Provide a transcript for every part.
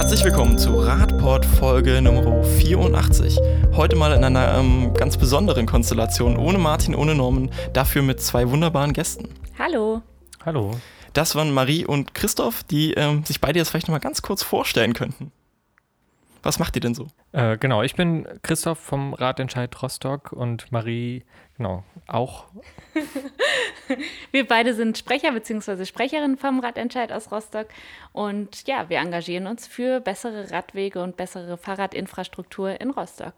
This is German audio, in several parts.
Herzlich willkommen zu Radport Folge Nummer 84. Heute mal in einer ähm, ganz besonderen Konstellation, ohne Martin, ohne Norman, dafür mit zwei wunderbaren Gästen. Hallo. Hallo. Das waren Marie und Christoph, die ähm, sich beide jetzt vielleicht nochmal ganz kurz vorstellen könnten. Was macht ihr denn so? Äh, genau, ich bin Christoph vom Ratentscheid Rostock und Marie, genau, auch. wir beide sind Sprecher bzw. Sprecherin vom Radentscheid aus Rostock und ja, wir engagieren uns für bessere Radwege und bessere Fahrradinfrastruktur in Rostock.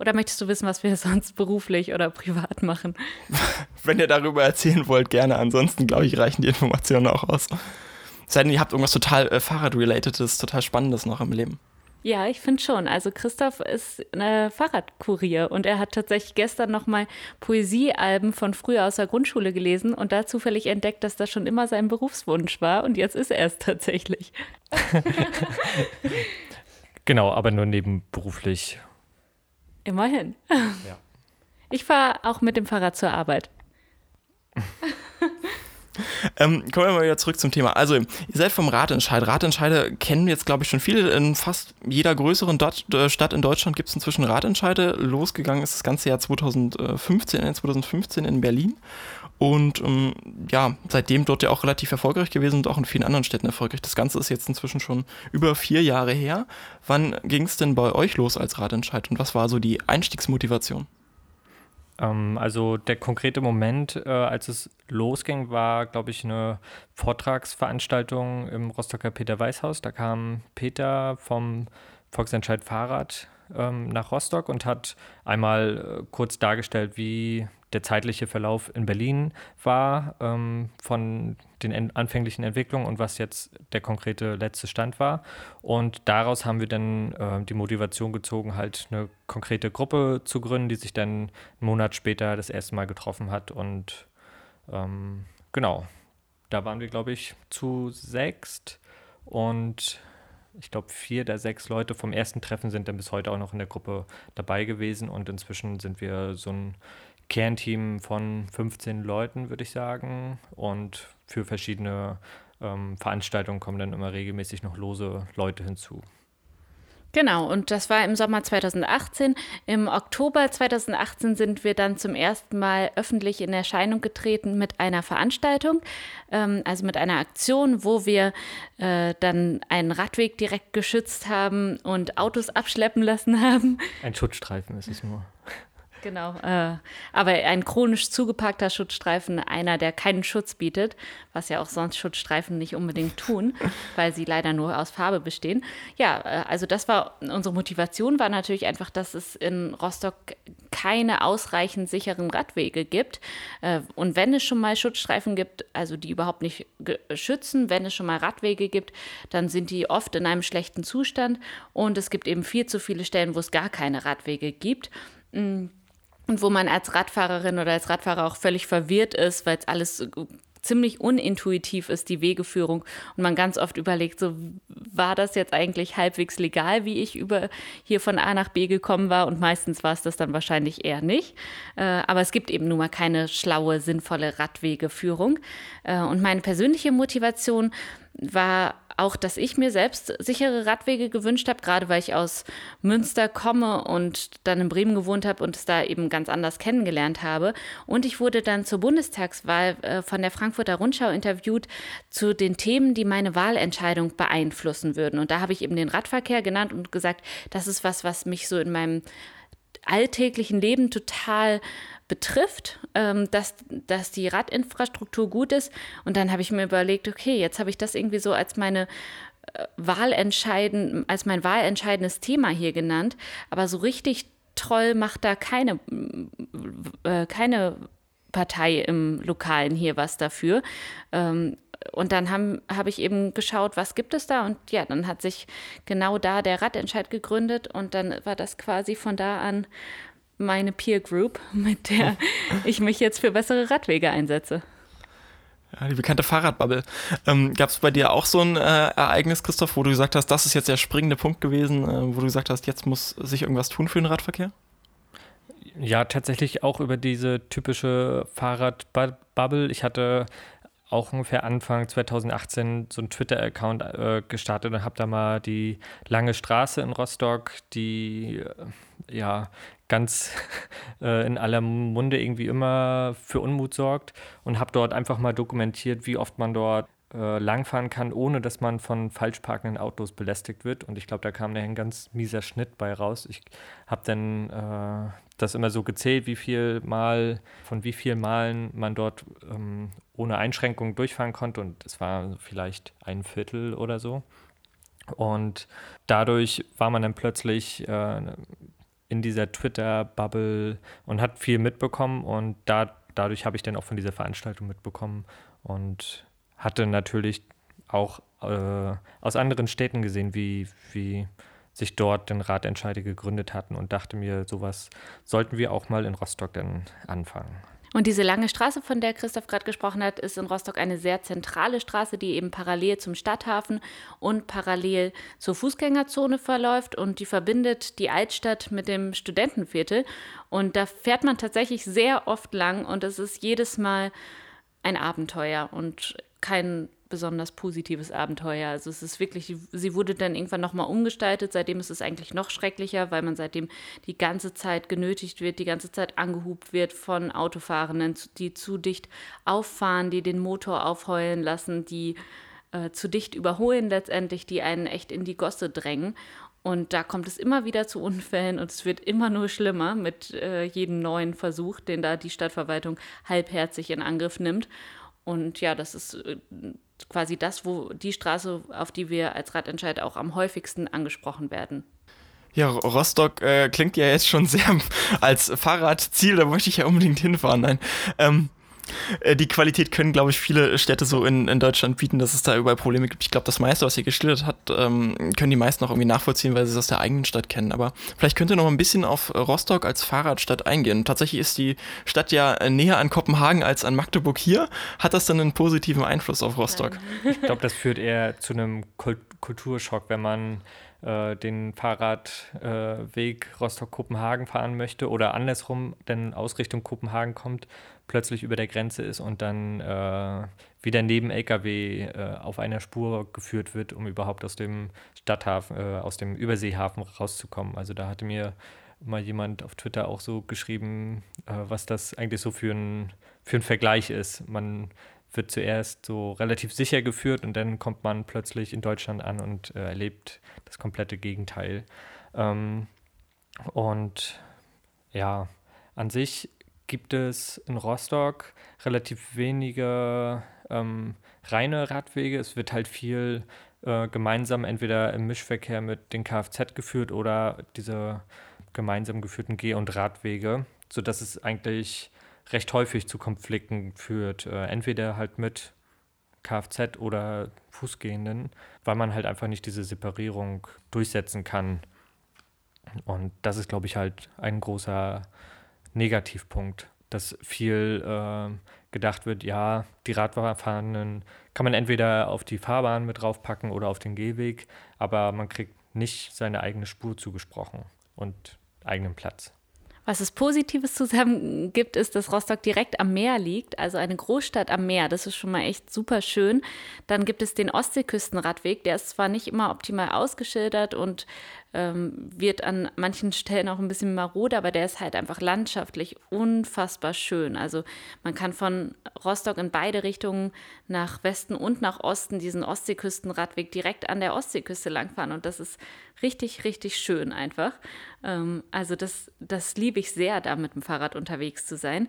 Oder möchtest du wissen, was wir sonst beruflich oder privat machen? Wenn ihr darüber erzählen wollt, gerne. Ansonsten, glaube ich, reichen die Informationen auch aus. Sei denn, ihr habt irgendwas total äh, Fahrrad-relatedes, total Spannendes noch im Leben. Ja, ich finde schon. Also Christoph ist ein Fahrradkurier und er hat tatsächlich gestern nochmal Poesiealben von früher aus der Grundschule gelesen und da zufällig entdeckt, dass das schon immer sein Berufswunsch war und jetzt ist er es tatsächlich. genau, aber nur nebenberuflich. Immerhin. Ja. Ich fahre auch mit dem Fahrrad zur Arbeit. Ähm, kommen wir mal wieder zurück zum Thema. Also, ihr seid vom Ratentscheid. Ratentscheide kennen jetzt, glaube ich, schon viele. In fast jeder größeren Dort, äh, Stadt in Deutschland gibt es inzwischen Ratentscheide. Losgegangen ist das ganze Jahr 2015, 2015 in Berlin. Und ähm, ja, seitdem dort ja auch relativ erfolgreich gewesen und auch in vielen anderen Städten erfolgreich. Das Ganze ist jetzt inzwischen schon über vier Jahre her. Wann ging es denn bei euch los als Ratentscheid und was war so die Einstiegsmotivation? Ähm, also der konkrete Moment, äh, als es losging, war, glaube ich, eine Vortragsveranstaltung im Rostocker Peter-Weiß-Haus. Da kam Peter vom Volksentscheid Fahrrad ähm, nach Rostock und hat einmal äh, kurz dargestellt, wie der zeitliche Verlauf in Berlin war ähm, von den anfänglichen Entwicklungen und was jetzt der konkrete letzte Stand war. Und daraus haben wir dann äh, die Motivation gezogen, halt eine konkrete Gruppe zu gründen, die sich dann einen Monat später das erste Mal getroffen hat. Und ähm, genau, da waren wir, glaube ich, zu sechst und ich glaube, vier der sechs Leute vom ersten Treffen sind dann bis heute auch noch in der Gruppe dabei gewesen und inzwischen sind wir so ein Kernteam von 15 Leuten, würde ich sagen. Und für verschiedene ähm, Veranstaltungen kommen dann immer regelmäßig noch lose Leute hinzu. Genau, und das war im Sommer 2018. Im Oktober 2018 sind wir dann zum ersten Mal öffentlich in Erscheinung getreten mit einer Veranstaltung, ähm, also mit einer Aktion, wo wir äh, dann einen Radweg direkt geschützt haben und Autos abschleppen lassen haben. Ein Schutzstreifen ist es nur. Genau, äh, aber ein chronisch zugepackter Schutzstreifen, einer, der keinen Schutz bietet, was ja auch sonst Schutzstreifen nicht unbedingt tun, weil sie leider nur aus Farbe bestehen. Ja, äh, also das war unsere Motivation, war natürlich einfach, dass es in Rostock keine ausreichend sicheren Radwege gibt. Äh, und wenn es schon mal Schutzstreifen gibt, also die überhaupt nicht schützen, wenn es schon mal Radwege gibt, dann sind die oft in einem schlechten Zustand und es gibt eben viel zu viele Stellen, wo es gar keine Radwege gibt. Mm, und wo man als Radfahrerin oder als Radfahrer auch völlig verwirrt ist, weil es alles ziemlich unintuitiv ist, die Wegeführung. Und man ganz oft überlegt, so war das jetzt eigentlich halbwegs legal, wie ich über hier von A nach B gekommen war? Und meistens war es das dann wahrscheinlich eher nicht. Äh, aber es gibt eben nun mal keine schlaue, sinnvolle Radwegeführung. Äh, und meine persönliche Motivation war auch, dass ich mir selbst sichere Radwege gewünscht habe, gerade weil ich aus Münster komme und dann in Bremen gewohnt habe und es da eben ganz anders kennengelernt habe. Und ich wurde dann zur Bundestagswahl äh, von der Frankfurter Rundschau interviewt zu den Themen, die meine Wahlentscheidung beeinflussen würden. Und da habe ich eben den Radverkehr genannt und gesagt, das ist was, was mich so in meinem alltäglichen Leben total betrifft, ähm, dass, dass die Radinfrastruktur gut ist. Und dann habe ich mir überlegt, okay, jetzt habe ich das irgendwie so als meine äh, Wahlentscheiden, als mein wahlentscheidendes Thema hier genannt. Aber so richtig toll macht da keine, äh, keine Partei im Lokalen hier was dafür. Ähm, und dann habe hab ich eben geschaut, was gibt es da? Und ja, dann hat sich genau da der Radentscheid gegründet und dann war das quasi von da an meine Peer Group, mit der ich mich jetzt für bessere Radwege einsetze. Ja, die bekannte Fahrradbubble. Ähm, Gab es bei dir auch so ein äh, Ereignis, Christoph, wo du gesagt hast, das ist jetzt der springende Punkt gewesen, äh, wo du gesagt hast, jetzt muss sich irgendwas tun für den Radverkehr? Ja, tatsächlich auch über diese typische Fahrradbubble. Ich hatte auch ungefähr Anfang 2018 so einen Twitter-Account äh, gestartet und habe da mal die lange Straße in Rostock, die äh, ja ganz äh, in aller Munde irgendwie immer für Unmut sorgt und habe dort einfach mal dokumentiert, wie oft man dort äh, langfahren kann, ohne dass man von falsch parkenden Autos belästigt wird. Und ich glaube, da kam ein ganz mieser Schnitt bei raus. Ich habe dann äh, das immer so gezählt, wie viel Mal, von wie vielen Malen man dort ähm, ohne Einschränkung durchfahren konnte. Und es war vielleicht ein Viertel oder so. Und dadurch war man dann plötzlich äh, in dieser Twitter-Bubble und hat viel mitbekommen. Und da, dadurch habe ich dann auch von dieser Veranstaltung mitbekommen. Und hatte natürlich auch äh, aus anderen Städten gesehen, wie, wie sich dort den Ratentscheide gegründet hatten und dachte mir, sowas sollten wir auch mal in Rostock dann anfangen. Und diese lange Straße, von der Christoph gerade gesprochen hat, ist in Rostock eine sehr zentrale Straße, die eben parallel zum Stadthafen und parallel zur Fußgängerzone verläuft und die verbindet die Altstadt mit dem Studentenviertel. Und da fährt man tatsächlich sehr oft lang und es ist jedes Mal ein Abenteuer und kein besonders positives Abenteuer. Also es ist wirklich, sie wurde dann irgendwann nochmal umgestaltet, seitdem ist es eigentlich noch schrecklicher, weil man seitdem die ganze Zeit genötigt wird, die ganze Zeit angehubt wird von Autofahrenden, die zu dicht auffahren, die den Motor aufheulen lassen, die äh, zu dicht überholen letztendlich, die einen echt in die Gosse drängen. Und da kommt es immer wieder zu Unfällen und es wird immer nur schlimmer mit äh, jedem neuen Versuch, den da die Stadtverwaltung halbherzig in Angriff nimmt. Und ja, das ist äh, quasi das, wo die Straße, auf die wir als Radentscheid auch am häufigsten angesprochen werden. Ja, Rostock äh, klingt ja jetzt schon sehr als Fahrradziel, da möchte ich ja unbedingt hinfahren. Nein. Ähm, äh, die Qualität können, glaube ich, viele Städte so in, in Deutschland bieten, dass es da überall Probleme gibt. Ich glaube, das meiste, was ihr geschildert habt, ähm, können die meisten auch irgendwie nachvollziehen, weil sie es aus der eigenen Stadt kennen. Aber vielleicht könnt ihr noch ein bisschen auf Rostock als Fahrradstadt eingehen. Tatsächlich ist die Stadt ja näher an Kopenhagen als an Magdeburg hier. Hat das dann einen positiven Einfluss auf Rostock? Ich glaube, das führt eher zu einem Kulturschock, wenn man äh, den Fahrradweg äh, Rostock-Kopenhagen fahren möchte oder andersrum, denn aus Richtung Kopenhagen kommt, plötzlich über der Grenze ist und dann äh, wieder neben LKW äh, auf einer Spur geführt wird, um überhaupt aus dem Stadthafen, äh, aus dem Überseehafen rauszukommen. Also da hatte mir mal jemand auf Twitter auch so geschrieben, äh, was das eigentlich so für ein, für ein Vergleich ist. Man wird zuerst so relativ sicher geführt und dann kommt man plötzlich in Deutschland an und äh, erlebt das komplette Gegenteil. Ähm, und ja, an sich gibt es in Rostock relativ wenige ähm, reine Radwege. Es wird halt viel äh, gemeinsam entweder im Mischverkehr mit den Kfz geführt oder diese gemeinsam geführten Geh- und Radwege, sodass es eigentlich recht häufig zu Konflikten führt. Äh, entweder halt mit Kfz oder Fußgehenden, weil man halt einfach nicht diese Separierung durchsetzen kann. Und das ist, glaube ich, halt ein großer Negativpunkt, dass viel äh, gedacht wird, ja, die Radfahrenden kann man entweder auf die Fahrbahn mit draufpacken oder auf den Gehweg, aber man kriegt nicht seine eigene Spur zugesprochen und eigenen Platz. Was es Positives zusammen gibt, ist, dass Rostock direkt am Meer liegt, also eine Großstadt am Meer. Das ist schon mal echt super schön. Dann gibt es den Ostseeküstenradweg, der ist zwar nicht immer optimal ausgeschildert und ähm, wird an manchen Stellen auch ein bisschen marode, aber der ist halt einfach landschaftlich unfassbar schön. Also man kann von Rostock in beide Richtungen nach Westen und nach Osten diesen Ostseeküstenradweg direkt an der Ostseeküste langfahren und das ist richtig, richtig schön einfach. Ähm, also das, das liebe ich sehr, da mit dem Fahrrad unterwegs zu sein.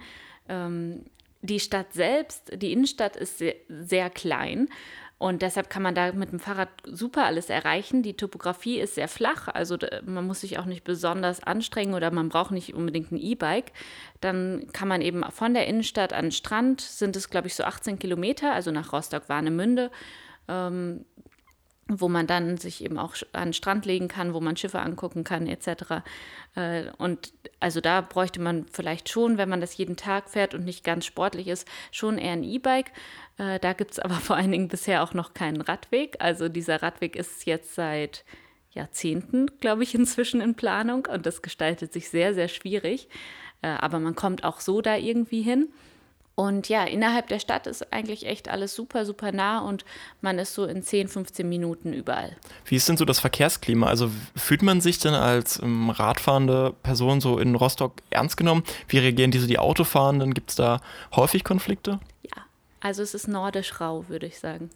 Ähm, die Stadt selbst, die Innenstadt ist sehr, sehr klein und deshalb kann man da mit dem Fahrrad super alles erreichen. Die Topografie ist sehr flach, also man muss sich auch nicht besonders anstrengen oder man braucht nicht unbedingt ein E-Bike. Dann kann man eben von der Innenstadt an den Strand, sind es glaube ich so 18 Kilometer, also nach Rostock-Warnemünde. Ähm, wo man dann sich eben auch an den Strand legen kann, wo man Schiffe angucken kann, etc. Äh, und also da bräuchte man vielleicht schon, wenn man das jeden Tag fährt und nicht ganz sportlich ist, schon eher ein E-Bike. Äh, da gibt es aber vor allen Dingen bisher auch noch keinen Radweg. Also dieser Radweg ist jetzt seit Jahrzehnten, glaube ich, inzwischen in Planung und das gestaltet sich sehr, sehr schwierig. Äh, aber man kommt auch so da irgendwie hin. Und ja, innerhalb der Stadt ist eigentlich echt alles super, super nah und man ist so in 10, 15 Minuten überall. Wie ist denn so das Verkehrsklima? Also fühlt man sich denn als ähm, radfahrende Person so in Rostock ernst genommen? Wie reagieren diese die Autofahrenden? Gibt es da häufig Konflikte? Ja, also es ist nordisch rau, würde ich sagen.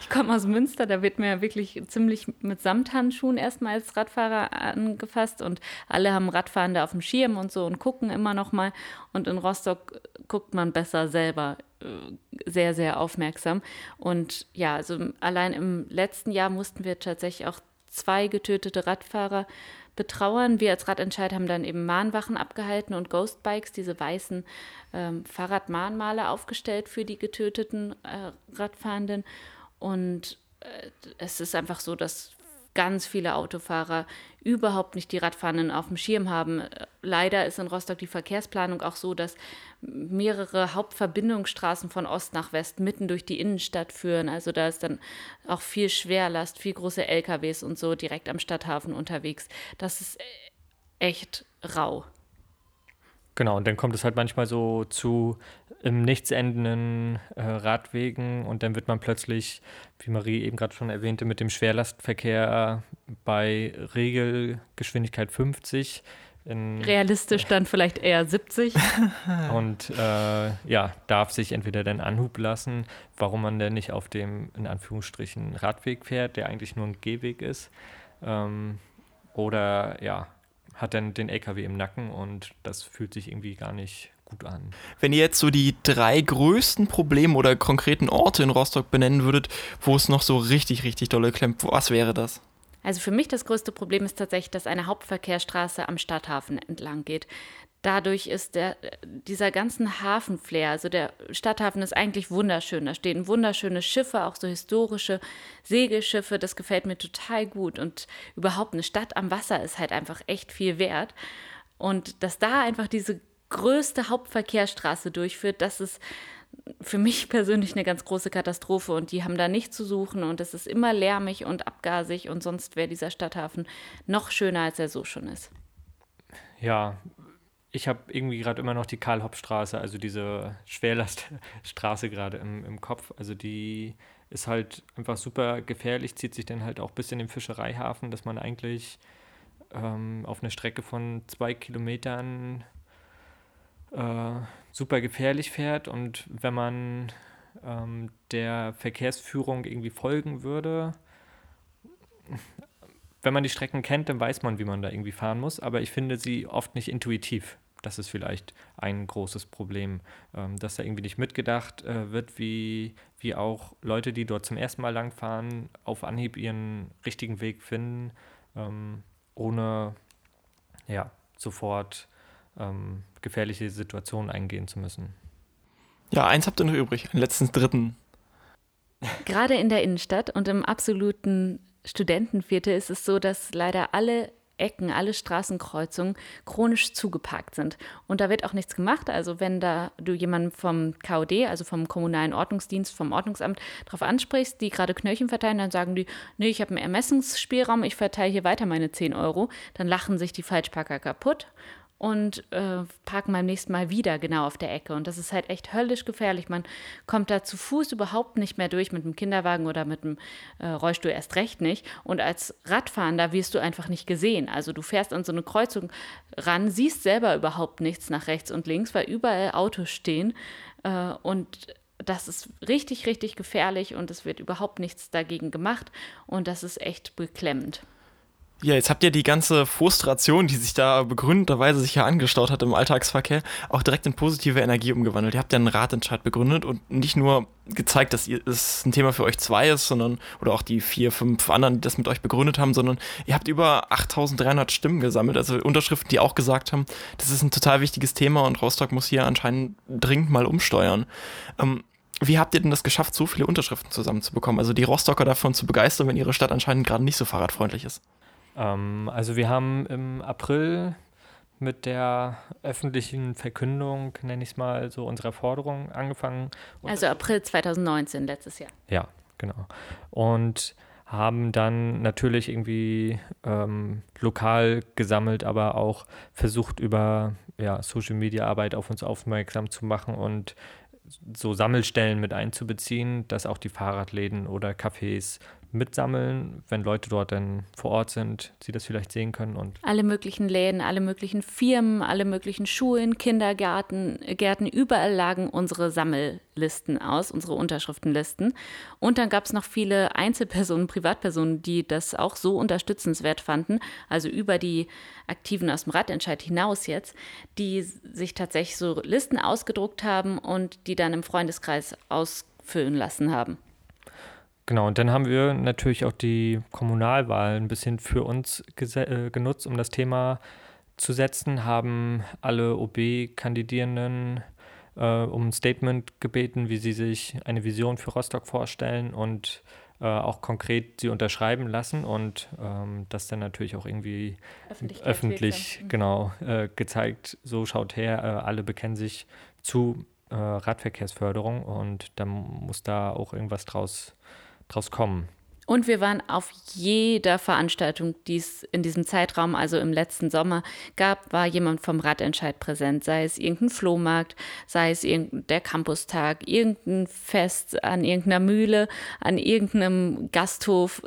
Ich komme aus Münster, da wird mir wirklich ziemlich mit Samthandschuhen erstmal als Radfahrer angefasst und alle haben Radfahrende auf dem Schirm und so und gucken immer noch mal. Und in Rostock guckt man besser selber äh, sehr, sehr aufmerksam. Und ja, also allein im letzten Jahr mussten wir tatsächlich auch zwei getötete Radfahrer betrauern. Wir als Radentscheid haben dann eben Mahnwachen abgehalten und Ghostbikes, diese weißen ähm, Fahrradmahnmale aufgestellt für die getöteten äh, Radfahrenden. Und äh, es ist einfach so, dass ganz viele Autofahrer überhaupt nicht die Radfahrenden auf dem Schirm haben. Leider ist in Rostock die Verkehrsplanung auch so, dass mehrere Hauptverbindungsstraßen von Ost nach West mitten durch die Innenstadt führen. Also da ist dann auch viel Schwerlast, viel große LKWs und so direkt am Stadthafen unterwegs. Das ist echt rau. Genau, und dann kommt es halt manchmal so zu im nichts endenden äh, Radwegen und dann wird man plötzlich, wie Marie eben gerade schon erwähnte, mit dem Schwerlastverkehr bei Regelgeschwindigkeit 50 Realistisch dann vielleicht eher 70. und äh, ja, darf sich entweder dann Anhub lassen, warum man denn nicht auf dem, in Anführungsstrichen, Radweg fährt, der eigentlich nur ein Gehweg ist. Ähm, oder ja, hat dann den LKW im Nacken und das fühlt sich irgendwie gar nicht gut an. Wenn ihr jetzt so die drei größten Probleme oder konkreten Orte in Rostock benennen würdet, wo es noch so richtig, richtig dolle klemmt, was wäre das? Also für mich das größte Problem ist tatsächlich, dass eine Hauptverkehrsstraße am Stadthafen entlang geht. Dadurch ist der, dieser ganzen Hafenflair, also der Stadthafen ist eigentlich wunderschön. Da stehen wunderschöne Schiffe, auch so historische Segelschiffe. Das gefällt mir total gut. Und überhaupt eine Stadt am Wasser ist halt einfach echt viel wert. Und dass da einfach diese größte Hauptverkehrsstraße durchführt, das ist für mich persönlich eine ganz große Katastrophe und die haben da nichts zu suchen und es ist immer lärmig und abgasig und sonst wäre dieser Stadthafen noch schöner, als er so schon ist. Ja, ich habe irgendwie gerade immer noch die Karl-Hopp-Straße, also diese Schwerlaststraße gerade im, im Kopf. Also die ist halt einfach super gefährlich, zieht sich dann halt auch bis in den Fischereihafen, dass man eigentlich ähm, auf einer Strecke von zwei Kilometern äh, super gefährlich fährt. Und wenn man ähm, der Verkehrsführung irgendwie folgen würde, wenn man die Strecken kennt, dann weiß man, wie man da irgendwie fahren muss, aber ich finde sie oft nicht intuitiv. Das ist vielleicht ein großes Problem, ähm, dass da irgendwie nicht mitgedacht äh, wird, wie, wie auch Leute, die dort zum ersten Mal langfahren, auf Anhieb ihren richtigen Weg finden, ähm, ohne ja, sofort ähm, gefährliche Situationen eingehen zu müssen. Ja, eins habt ihr noch übrig, einen letzten dritten. Gerade in der Innenstadt und im absoluten Studentenviertel ist es so, dass leider alle Ecken, alle Straßenkreuzungen chronisch zugeparkt sind. Und da wird auch nichts gemacht. Also wenn da du jemanden vom KOD, also vom kommunalen Ordnungsdienst, vom Ordnungsamt darauf ansprichst, die gerade Knöllchen verteilen, dann sagen die, nee, ich habe einen Ermessungsspielraum, ich verteile hier weiter meine 10 Euro. Dann lachen sich die Falschparker kaputt und äh, parken beim nächsten Mal wieder genau auf der Ecke. Und das ist halt echt höllisch gefährlich. Man kommt da zu Fuß überhaupt nicht mehr durch mit dem Kinderwagen oder mit dem äh, Rollstuhl erst recht nicht. Und als Radfahrender wirst du einfach nicht gesehen. Also du fährst an so eine Kreuzung ran, siehst selber überhaupt nichts nach rechts und links, weil überall Autos stehen. Äh, und das ist richtig, richtig gefährlich und es wird überhaupt nichts dagegen gemacht. Und das ist echt beklemmend. Ja, jetzt habt ihr die ganze Frustration, die sich da begründeterweise sich ja angestaut hat im Alltagsverkehr, auch direkt in positive Energie umgewandelt. Ihr habt ja einen Ratentscheid begründet und nicht nur gezeigt, dass es ein Thema für euch zwei ist, sondern, oder auch die vier, fünf anderen, die das mit euch begründet haben, sondern ihr habt über 8300 Stimmen gesammelt, also Unterschriften, die auch gesagt haben, das ist ein total wichtiges Thema und Rostock muss hier anscheinend dringend mal umsteuern. Ähm, wie habt ihr denn das geschafft, so viele Unterschriften zusammenzubekommen? Also die Rostocker davon zu begeistern, wenn ihre Stadt anscheinend gerade nicht so fahrradfreundlich ist? Ähm, also wir haben im April mit der öffentlichen Verkündung, nenne ich es mal, so unserer Forderung angefangen. Also April 2019, letztes Jahr. Ja, genau. Und haben dann natürlich irgendwie ähm, lokal gesammelt, aber auch versucht über ja, Social Media Arbeit auf uns aufmerksam zu machen und so Sammelstellen mit einzubeziehen, dass auch die Fahrradläden oder Cafés mitsammeln, wenn Leute dort dann vor Ort sind, sie das vielleicht sehen können. Und alle möglichen Läden, alle möglichen Firmen, alle möglichen Schulen, Kindergärten, Gärten, überall lagen unsere Sammellisten aus, unsere Unterschriftenlisten. Und dann gab es noch viele Einzelpersonen, Privatpersonen, die das auch so unterstützenswert fanden, also über die Aktiven aus dem Radentscheid hinaus jetzt, die sich tatsächlich so Listen ausgedruckt haben und die dann im Freundeskreis ausfüllen lassen haben. Genau, und dann haben wir natürlich auch die Kommunalwahlen ein bisschen für uns äh, genutzt, um das Thema zu setzen, haben alle OB-Kandidierenden äh, um ein Statement gebeten, wie sie sich eine Vision für Rostock vorstellen und äh, auch konkret sie unterschreiben lassen und ähm, das dann natürlich auch irgendwie öffentlich mhm. genau äh, gezeigt, so schaut her, äh, alle bekennen sich zu äh, Radverkehrsförderung und dann muss da auch irgendwas draus draus kommen. Und wir waren auf jeder Veranstaltung, die es in diesem Zeitraum, also im letzten Sommer, gab, war jemand vom Radentscheid präsent. Sei es irgendein Flohmarkt, sei es der Campustag, irgendein Fest an irgendeiner Mühle, an irgendeinem Gasthof,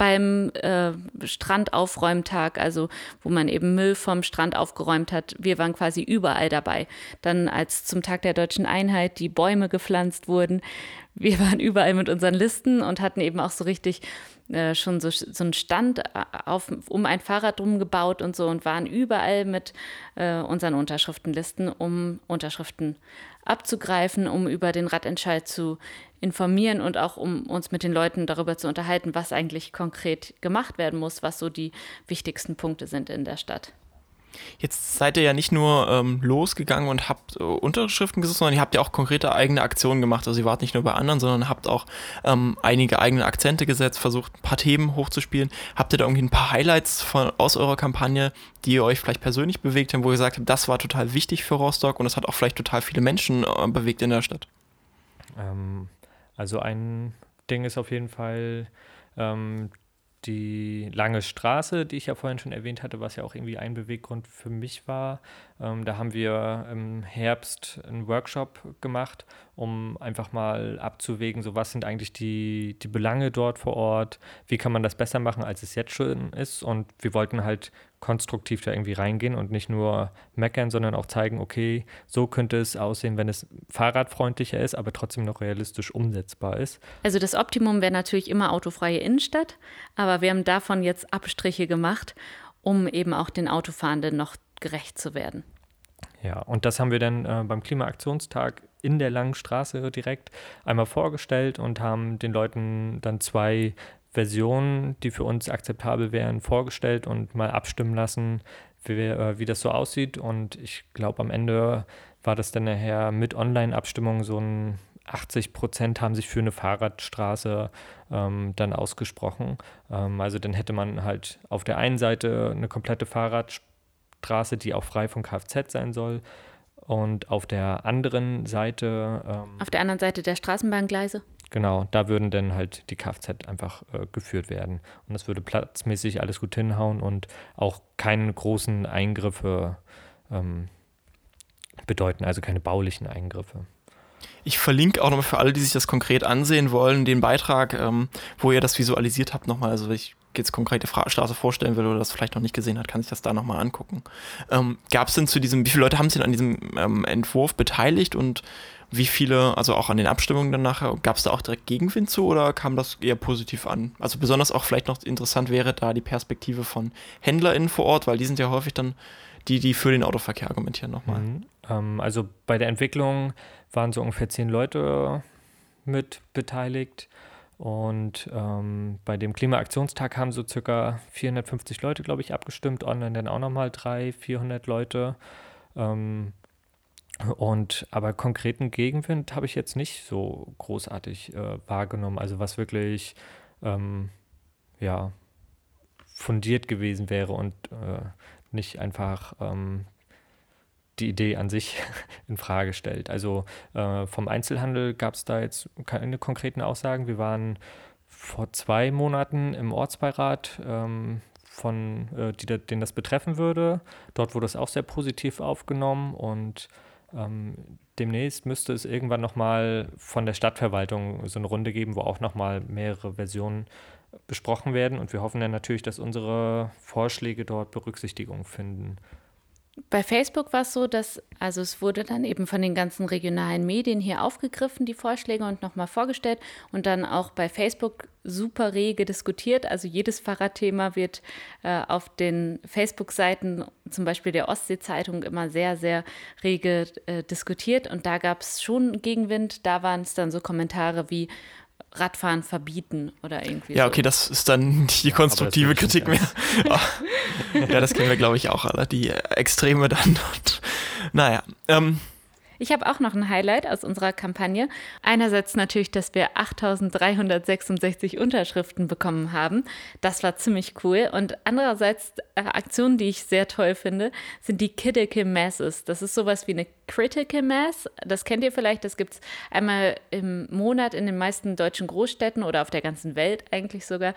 beim äh, Strandaufräumtag, also wo man eben Müll vom Strand aufgeräumt hat. Wir waren quasi überall dabei. Dann als zum Tag der deutschen Einheit die Bäume gepflanzt wurden. Wir waren überall mit unseren Listen und hatten eben auch so richtig äh, schon so, so einen Stand äh, auf, um ein Fahrrad drum gebaut und so und waren überall mit äh, unseren Unterschriftenlisten, um Unterschriften abzugreifen, um über den Radentscheid zu informieren und auch um uns mit den Leuten darüber zu unterhalten, was eigentlich konkret gemacht werden muss, was so die wichtigsten Punkte sind in der Stadt. Jetzt seid ihr ja nicht nur ähm, losgegangen und habt äh, Unterschriften gesucht, sondern ihr habt ja auch konkrete eigene Aktionen gemacht. Also ihr wart nicht nur bei anderen, sondern habt auch ähm, einige eigene Akzente gesetzt, versucht ein paar Themen hochzuspielen. Habt ihr da irgendwie ein paar Highlights von, aus eurer Kampagne, die euch vielleicht persönlich bewegt habt, wo ihr gesagt habt, das war total wichtig für Rostock und es hat auch vielleicht total viele Menschen äh, bewegt in der Stadt? Ähm, also ein Ding ist auf jeden Fall ähm, die lange Straße, die ich ja vorhin schon erwähnt hatte, was ja auch irgendwie ein Beweggrund für mich war. Ähm, da haben wir im Herbst einen Workshop gemacht, um einfach mal abzuwägen, so was sind eigentlich die, die Belange dort vor Ort, wie kann man das besser machen, als es jetzt schon ist. Und wir wollten halt konstruktiv da irgendwie reingehen und nicht nur meckern, sondern auch zeigen, okay, so könnte es aussehen, wenn es fahrradfreundlicher ist, aber trotzdem noch realistisch umsetzbar ist. Also das Optimum wäre natürlich immer autofreie Innenstadt, aber wir haben davon jetzt Abstriche gemacht, um eben auch den Autofahrenden noch gerecht zu werden. Ja, und das haben wir dann äh, beim Klimaaktionstag in der langen Straße direkt einmal vorgestellt und haben den Leuten dann zwei Versionen, die für uns akzeptabel wären, vorgestellt und mal abstimmen lassen, wie, äh, wie das so aussieht. Und ich glaube, am Ende war das dann nachher mit Online-Abstimmung so ein 80 Prozent haben sich für eine Fahrradstraße ähm, dann ausgesprochen. Ähm, also dann hätte man halt auf der einen Seite eine komplette Fahrradstraße, die auch frei von Kfz sein soll. Und auf der anderen Seite. Ähm, auf der anderen Seite der Straßenbahngleise? Genau, da würden dann halt die Kfz einfach äh, geführt werden. Und das würde platzmäßig alles gut hinhauen und auch keine großen Eingriffe ähm, bedeuten, also keine baulichen Eingriffe. Ich verlinke auch nochmal für alle, die sich das konkret ansehen wollen, den Beitrag, ähm, wo ihr das visualisiert habt, nochmal. Also, ich jetzt konkrete Straße vorstellen will oder das vielleicht noch nicht gesehen hat, kann sich das da nochmal angucken. Ähm, Gab es denn zu diesem, wie viele Leute haben sich denn an diesem ähm, Entwurf beteiligt und wie viele, also auch an den Abstimmungen dann nachher, gab es da auch direkt Gegenwind zu oder kam das eher positiv an? Also besonders auch vielleicht noch interessant wäre da die Perspektive von HändlerInnen vor Ort, weil die sind ja häufig dann die, die für den Autoverkehr argumentieren nochmal. Mhm. Ähm, also bei der Entwicklung waren so ungefähr zehn Leute mit beteiligt. Und ähm, bei dem Klimaaktionstag haben so circa 450 Leute, glaube ich, abgestimmt. Online dann auch nochmal 300, 400 Leute. Ähm, und aber konkreten Gegenwind habe ich jetzt nicht so großartig äh, wahrgenommen. Also was wirklich ähm, ja fundiert gewesen wäre und äh, nicht einfach ähm, die Idee an sich in Frage stellt. Also äh, vom Einzelhandel gab es da jetzt keine konkreten Aussagen. Wir waren vor zwei Monaten im Ortsbeirat, ähm, von, äh, die, den das betreffen würde. Dort wurde es auch sehr positiv aufgenommen und ähm, demnächst müsste es irgendwann nochmal von der Stadtverwaltung so eine Runde geben, wo auch nochmal mehrere Versionen besprochen werden. Und wir hoffen dann natürlich, dass unsere Vorschläge dort Berücksichtigung finden. Bei Facebook war es so, dass, also es wurde dann eben von den ganzen regionalen Medien hier aufgegriffen, die Vorschläge und nochmal vorgestellt und dann auch bei Facebook super rege diskutiert. Also jedes Fahrradthema wird äh, auf den Facebook-Seiten, zum Beispiel der Ostsee-Zeitung, immer sehr, sehr rege äh, diskutiert und da gab es schon Gegenwind. Da waren es dann so Kommentare wie, Radfahren verbieten oder irgendwie. Ja, so. okay, das ist dann die konstruktive Kritik mehr. ja, das kennen wir, glaube ich, auch alle, die Extreme dann. Und, naja, ähm, ich habe auch noch ein Highlight aus unserer Kampagne. Einerseits natürlich, dass wir 8366 Unterschriften bekommen haben. Das war ziemlich cool. Und andererseits äh, Aktionen, die ich sehr toll finde, sind die Critical Masses. Das ist sowas wie eine Critical Mass. Das kennt ihr vielleicht. Das gibt es einmal im Monat in den meisten deutschen Großstädten oder auf der ganzen Welt eigentlich sogar.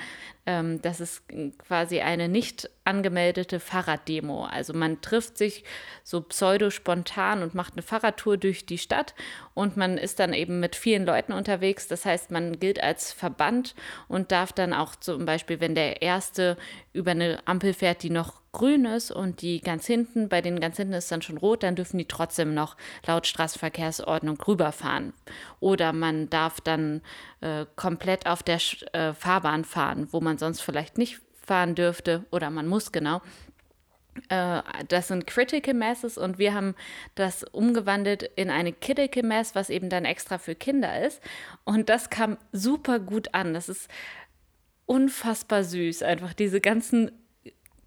Ähm, das ist quasi eine nicht angemeldete Fahrraddemo. Also man trifft sich so pseudo-spontan und macht eine Fahrradtour durch die Stadt und man ist dann eben mit vielen Leuten unterwegs. Das heißt, man gilt als Verband und darf dann auch zum Beispiel, wenn der Erste über eine Ampel fährt, die noch grün ist und die ganz hinten, bei den ganz hinten ist dann schon rot, dann dürfen die trotzdem noch laut Straßenverkehrsordnung rüberfahren. Oder man darf dann äh, komplett auf der äh, Fahrbahn fahren, wo man sonst vielleicht nicht fahren dürfte oder man muss genau. Äh, das sind Critical Masses und wir haben das umgewandelt in eine Critical Mass, was eben dann extra für Kinder ist. Und das kam super gut an. Das ist unfassbar süß, einfach diese ganzen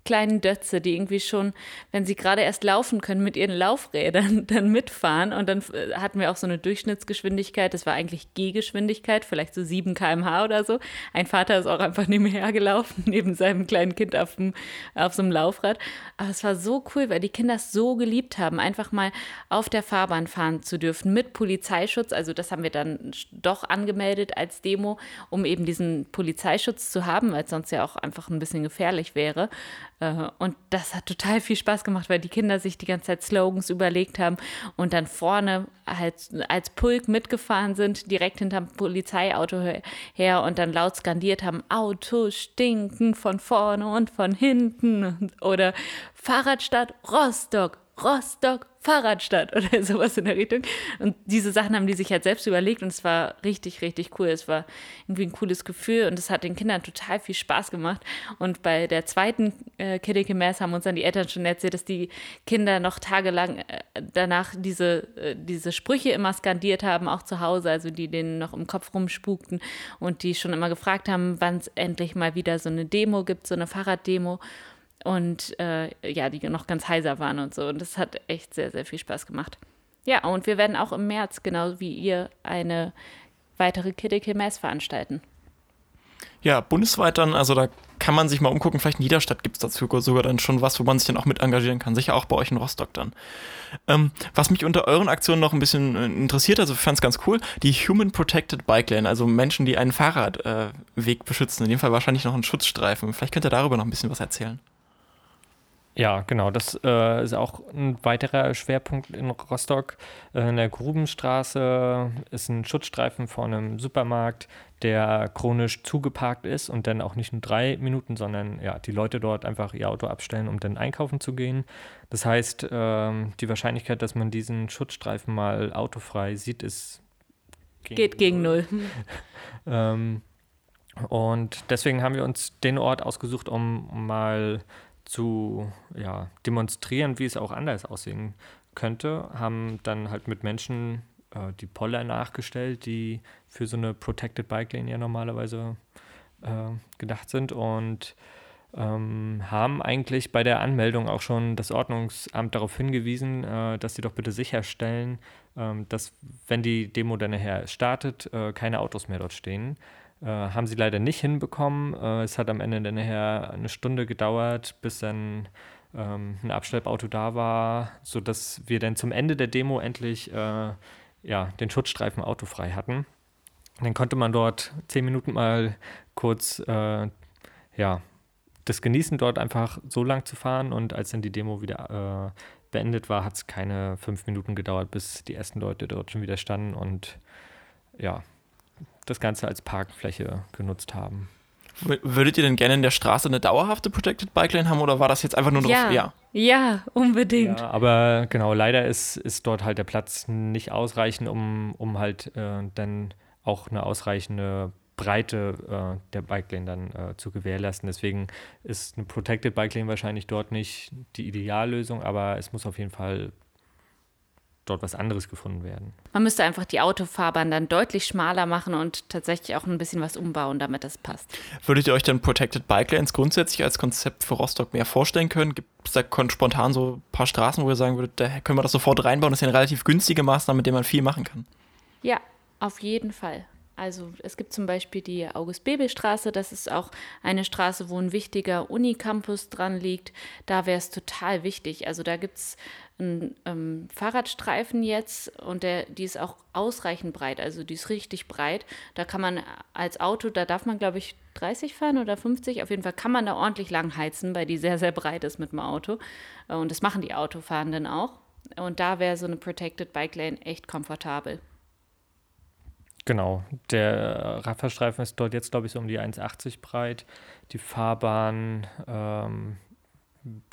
kleinen Dötze, die irgendwie schon, wenn sie gerade erst laufen können, mit ihren Laufrädern dann mitfahren. Und dann äh, hatten wir auch so eine Durchschnittsgeschwindigkeit. Das war eigentlich Gehgeschwindigkeit, vielleicht so 7 km/h oder so. Ein Vater ist auch einfach nebenher gelaufen, neben seinem kleinen Kind auf, dem, auf so einem Laufrad. Aber es war so cool, weil die Kinder es so geliebt haben, einfach mal auf der Fahrbahn fahren zu dürfen mit Polizeischutz. Also das haben wir dann doch angemeldet als Demo, um eben diesen Polizeischutz zu haben, weil es sonst ja auch einfach ein bisschen gefährlich wäre. Äh, und das hat total viel Spaß gemacht, weil die Kinder sich die ganze Zeit Slogans überlegt haben und dann vorne halt als Pulk mitgefahren sind, direkt hinterm Polizeiauto her und dann laut skandiert haben, Autos stinken von vorne und von hinten. Oder Fahrradstadt Rostock, Rostock, Fahrradstadt oder sowas in der Richtung. Und diese Sachen haben die sich halt selbst überlegt und es war richtig, richtig cool. Es war irgendwie ein cooles Gefühl und es hat den Kindern total viel Spaß gemacht. Und bei der zweiten äh, Kiddike Mass haben uns dann die Eltern schon erzählt, dass die Kinder noch tagelang äh, danach diese, äh, diese Sprüche immer skandiert haben, auch zu Hause, also die denen noch im Kopf rumspukten und die schon immer gefragt haben, wann es endlich mal wieder so eine Demo gibt, so eine Fahrraddemo und äh, ja, die noch ganz heiser waren und so. Und das hat echt sehr, sehr viel Spaß gemacht. Ja, und wir werden auch im März, genau wie ihr, eine weitere Kiddie Mess veranstalten. Ja, bundesweit dann, also da kann man sich mal umgucken, vielleicht in jeder Stadt gibt es dazu sogar dann schon was, wo man sich dann auch mit engagieren kann. Sicher auch bei euch in Rostock dann. Ähm, was mich unter euren Aktionen noch ein bisschen äh, interessiert, also ich fand es ganz cool, die Human Protected Bike Lane, also Menschen, die einen Fahrradweg äh, beschützen, in dem Fall wahrscheinlich noch einen Schutzstreifen. Vielleicht könnt ihr darüber noch ein bisschen was erzählen. Ja, genau. Das äh, ist auch ein weiterer Schwerpunkt in Rostock. Äh, in der Grubenstraße ist ein Schutzstreifen vor einem Supermarkt, der chronisch zugeparkt ist und dann auch nicht nur drei Minuten, sondern ja, die Leute dort einfach ihr Auto abstellen, um dann einkaufen zu gehen. Das heißt, ähm, die Wahrscheinlichkeit, dass man diesen Schutzstreifen mal autofrei sieht, ist gegen geht gegen null. ähm, und deswegen haben wir uns den Ort ausgesucht, um, um mal zu ja, demonstrieren, wie es auch anders aussehen könnte, haben dann halt mit Menschen äh, die Poller nachgestellt, die für so eine Protected Bike Lane ja normalerweise äh, gedacht sind und ähm, haben eigentlich bei der Anmeldung auch schon das Ordnungsamt darauf hingewiesen, äh, dass sie doch bitte sicherstellen, ähm, dass wenn die Demo dann nachher startet, äh, keine Autos mehr dort stehen. Äh, haben sie leider nicht hinbekommen. Äh, es hat am Ende dann nachher eine Stunde gedauert, bis dann ähm, ein Abschleppauto da war, sodass wir dann zum Ende der Demo endlich äh, ja, den Schutzstreifen autofrei hatten. dann konnte man dort zehn Minuten mal kurz äh, ja, das genießen, dort einfach so lang zu fahren. Und als dann die Demo wieder äh, beendet war, hat es keine fünf Minuten gedauert, bis die ersten Leute dort schon wieder standen und ja, das Ganze als Parkfläche genutzt haben. Würdet ihr denn gerne in der Straße eine dauerhafte Protected Bike Lane haben oder war das jetzt einfach nur ja, drauf? Ja, ja unbedingt. Ja, aber genau, leider ist, ist dort halt der Platz nicht ausreichend, um, um halt äh, dann auch eine ausreichende Breite äh, der Bike Lane dann äh, zu gewährleisten. Deswegen ist eine Protected Bike Lane wahrscheinlich dort nicht die Ideallösung, aber es muss auf jeden Fall dort was anderes gefunden werden. Man müsste einfach die Autofahrbahn dann deutlich schmaler machen und tatsächlich auch ein bisschen was umbauen, damit das passt. Würdet ihr euch dann Protected Bike Lanes grundsätzlich als Konzept für Rostock mehr vorstellen können? Gibt es da spontan so ein paar Straßen, wo ihr sagen würdet, da können wir das sofort reinbauen? Das ist ja eine relativ günstige Maßnahme, mit der man viel machen kann. Ja, auf jeden Fall. Also es gibt zum Beispiel die August-Bebel-Straße, das ist auch eine Straße, wo ein wichtiger Unicampus dran liegt. Da wäre es total wichtig. Also da gibt es einen ähm, Fahrradstreifen jetzt und der, die ist auch ausreichend breit, also die ist richtig breit. Da kann man als Auto, da darf man glaube ich 30 fahren oder 50, auf jeden Fall kann man da ordentlich lang heizen, weil die sehr, sehr breit ist mit dem Auto. Und das machen die Autofahrenden auch. Und da wäre so eine Protected Bike Lane echt komfortabel. Genau, der Radfahrstreifen ist dort jetzt, glaube ich, so um die 1,80 breit. Die Fahrbahn ähm,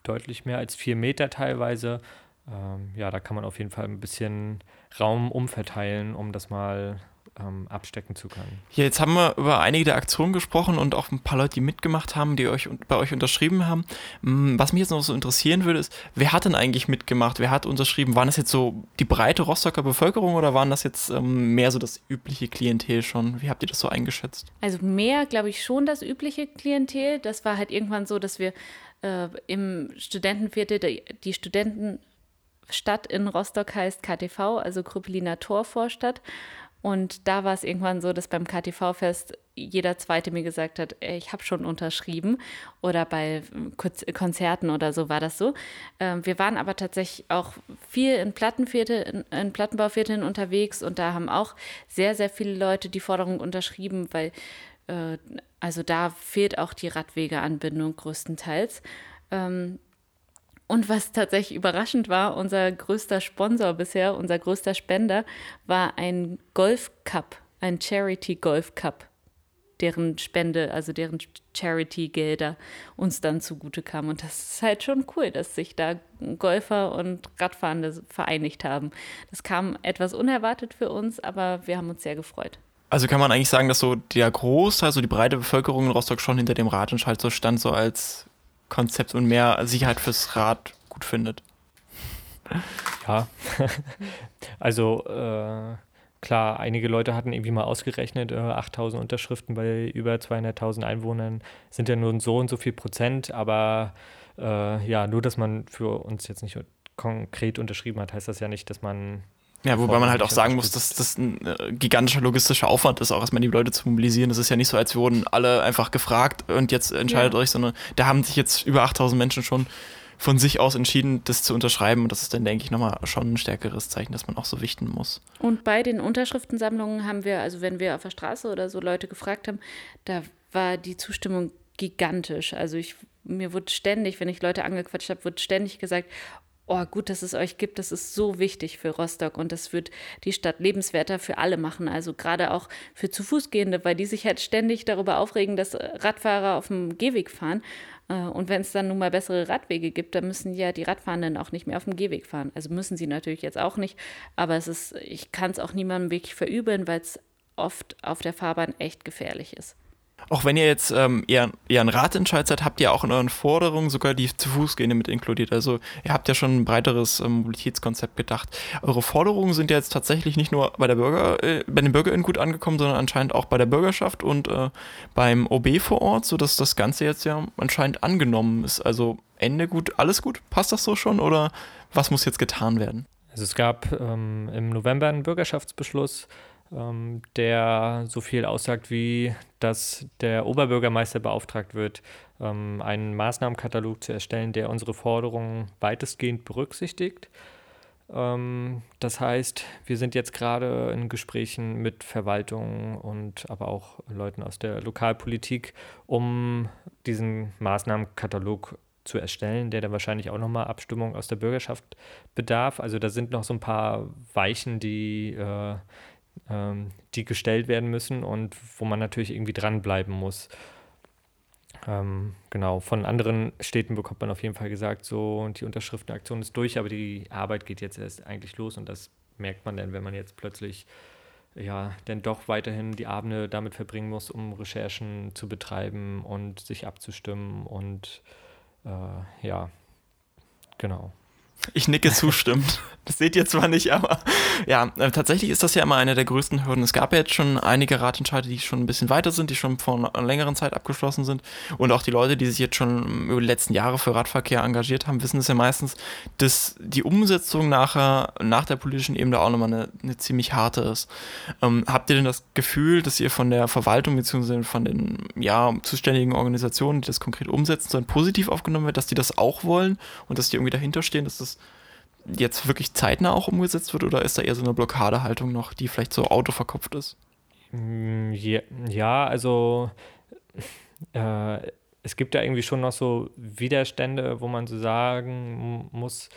deutlich mehr als vier Meter teilweise. Ähm, ja, da kann man auf jeden Fall ein bisschen Raum umverteilen, um das mal ähm, abstecken zu können. Ja, jetzt haben wir über einige der Aktionen gesprochen und auch ein paar Leute, die mitgemacht haben, die euch bei euch unterschrieben haben. Mm, was mich jetzt noch so interessieren würde, ist, wer hat denn eigentlich mitgemacht? Wer hat unterschrieben? Waren das jetzt so die breite Rostocker Bevölkerung oder waren das jetzt ähm, mehr so das übliche Klientel schon? Wie habt ihr das so eingeschätzt? Also mehr, glaube ich, schon das übliche Klientel. Das war halt irgendwann so, dass wir äh, im Studentenviertel die, die Studenten Stadt in Rostock heißt KTV, also Krüppeliner Torvorstadt. Und da war es irgendwann so, dass beim KTV-Fest jeder Zweite mir gesagt hat, ich habe schon unterschrieben. Oder bei Konzerten oder so war das so. Ähm, wir waren aber tatsächlich auch viel in Plattenviertel, in Plattenbauvierteln unterwegs und da haben auch sehr, sehr viele Leute die Forderung unterschrieben, weil äh, also da fehlt auch die Radwegeanbindung größtenteils. Ähm, und was tatsächlich überraschend war, unser größter Sponsor bisher, unser größter Spender, war ein Golf Cup, ein Charity Golf Cup, deren Spende, also deren Charity-Gelder uns dann zugute kamen. Und das ist halt schon cool, dass sich da Golfer und Radfahrende vereinigt haben. Das kam etwas unerwartet für uns, aber wir haben uns sehr gefreut. Also kann man eigentlich sagen, dass so der Großteil, so die breite Bevölkerung in Rostock schon hinter dem Radentscheid so stand, so als Konzept und mehr Sicherheit fürs Rad gut findet. Ja, also äh, klar, einige Leute hatten irgendwie mal ausgerechnet, äh, 8000 Unterschriften bei über 200.000 Einwohnern sind ja nur so und so viel Prozent, aber äh, ja, nur, dass man für uns jetzt nicht konkret unterschrieben hat, heißt das ja nicht, dass man ja, wobei man halt auch sagen muss, dass das ein äh, gigantischer logistischer Aufwand ist, auch erstmal die Leute zu mobilisieren. Das ist ja nicht so, als wurden alle einfach gefragt und jetzt entscheidet ja. euch, sondern da haben sich jetzt über 8000 Menschen schon von sich aus entschieden, das zu unterschreiben. Und das ist dann, denke ich, nochmal schon ein stärkeres Zeichen, dass man auch so wichten muss. Und bei den Unterschriftensammlungen haben wir, also wenn wir auf der Straße oder so Leute gefragt haben, da war die Zustimmung gigantisch. Also ich, mir wurde ständig, wenn ich Leute angequatscht habe, wird ständig gesagt, oh, gut, dass es euch gibt, das ist so wichtig für Rostock und das wird die Stadt lebenswerter für alle machen, also gerade auch für zu Fußgehende, weil die sich halt ständig darüber aufregen, dass Radfahrer auf dem Gehweg fahren. Äh, und wenn es dann nun mal bessere Radwege gibt, dann müssen ja die Radfahrenden auch nicht mehr auf dem Gehweg fahren. Also müssen sie natürlich jetzt auch nicht, aber es ist, ich kann es auch niemandem wirklich verübeln, weil es oft auf der Fahrbahn echt gefährlich ist. Auch wenn ihr jetzt ähm, eher, eher einen Radentscheid seid, habt ihr auch in euren Forderungen sogar die zu Fußgehende mit inkludiert. Also ihr habt ja schon ein breiteres ähm, Mobilitätskonzept gedacht. Eure Forderungen sind ja jetzt tatsächlich nicht nur bei der Bürger, äh, bei den BürgerInnen gut angekommen, sondern anscheinend auch bei der Bürgerschaft und äh, beim OB vor Ort, sodass das Ganze jetzt ja anscheinend angenommen ist. Also Ende gut, alles gut? Passt das so schon oder was muss jetzt getan werden? Also es gab ähm, im November einen Bürgerschaftsbeschluss, der so viel aussagt wie, dass der Oberbürgermeister beauftragt wird, ähm, einen Maßnahmenkatalog zu erstellen, der unsere Forderungen weitestgehend berücksichtigt. Ähm, das heißt, wir sind jetzt gerade in Gesprächen mit Verwaltungen und aber auch Leuten aus der Lokalpolitik, um diesen Maßnahmenkatalog zu erstellen, der dann wahrscheinlich auch nochmal Abstimmung aus der Bürgerschaft bedarf. Also da sind noch so ein paar Weichen, die, äh, ähm, die gestellt werden müssen und wo man natürlich irgendwie dranbleiben muss. Ähm, genau, von anderen Städten bekommt man auf jeden Fall gesagt, so, die Unterschriftenaktion ist durch, aber die Arbeit geht jetzt erst eigentlich los und das merkt man dann, wenn man jetzt plötzlich ja, denn doch weiterhin die Abende damit verbringen muss, um Recherchen zu betreiben und sich abzustimmen und äh, ja, genau. Ich nicke zustimmend. Das seht ihr zwar nicht, aber ja, äh, tatsächlich ist das ja immer eine der größten Hürden. Es gab ja jetzt schon einige Ratentscheide, die schon ein bisschen weiter sind, die schon vor einer längeren Zeit abgeschlossen sind. Und auch die Leute, die sich jetzt schon über die letzten Jahre für Radverkehr engagiert haben, wissen es ja meistens, dass die Umsetzung nachher, nach der politischen Ebene auch nochmal eine, eine ziemlich harte ist. Ähm, habt ihr denn das Gefühl, dass ihr von der Verwaltung bzw. von den ja, zuständigen Organisationen, die das konkret umsetzen sollen, positiv aufgenommen wird, dass die das auch wollen und dass die irgendwie dahinter stehen, dass das jetzt wirklich zeitnah auch umgesetzt wird oder ist da eher so eine Blockadehaltung noch, die vielleicht so autoverkopft ist? Mm, ja, also äh, es gibt ja irgendwie schon noch so Widerstände, wo man so sagen muss,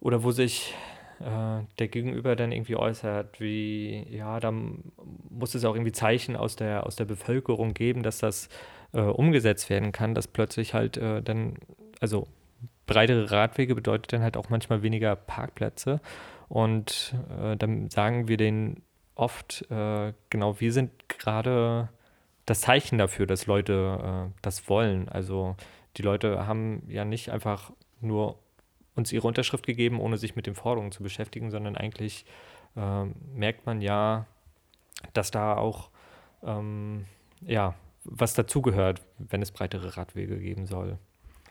oder wo sich äh, der Gegenüber dann irgendwie äußert, wie, ja, da muss es auch irgendwie Zeichen aus der, aus der Bevölkerung geben, dass das äh, umgesetzt werden kann, dass plötzlich halt äh, dann, also breitere Radwege bedeutet dann halt auch manchmal weniger Parkplätze. Und äh, dann sagen wir denen oft, äh, genau, wir sind gerade das Zeichen dafür, dass Leute äh, das wollen. Also die Leute haben ja nicht einfach nur uns ihre Unterschrift gegeben, ohne sich mit den Forderungen zu beschäftigen, sondern eigentlich ähm, merkt man ja, dass da auch ähm, ja, was dazugehört, wenn es breitere Radwege geben soll.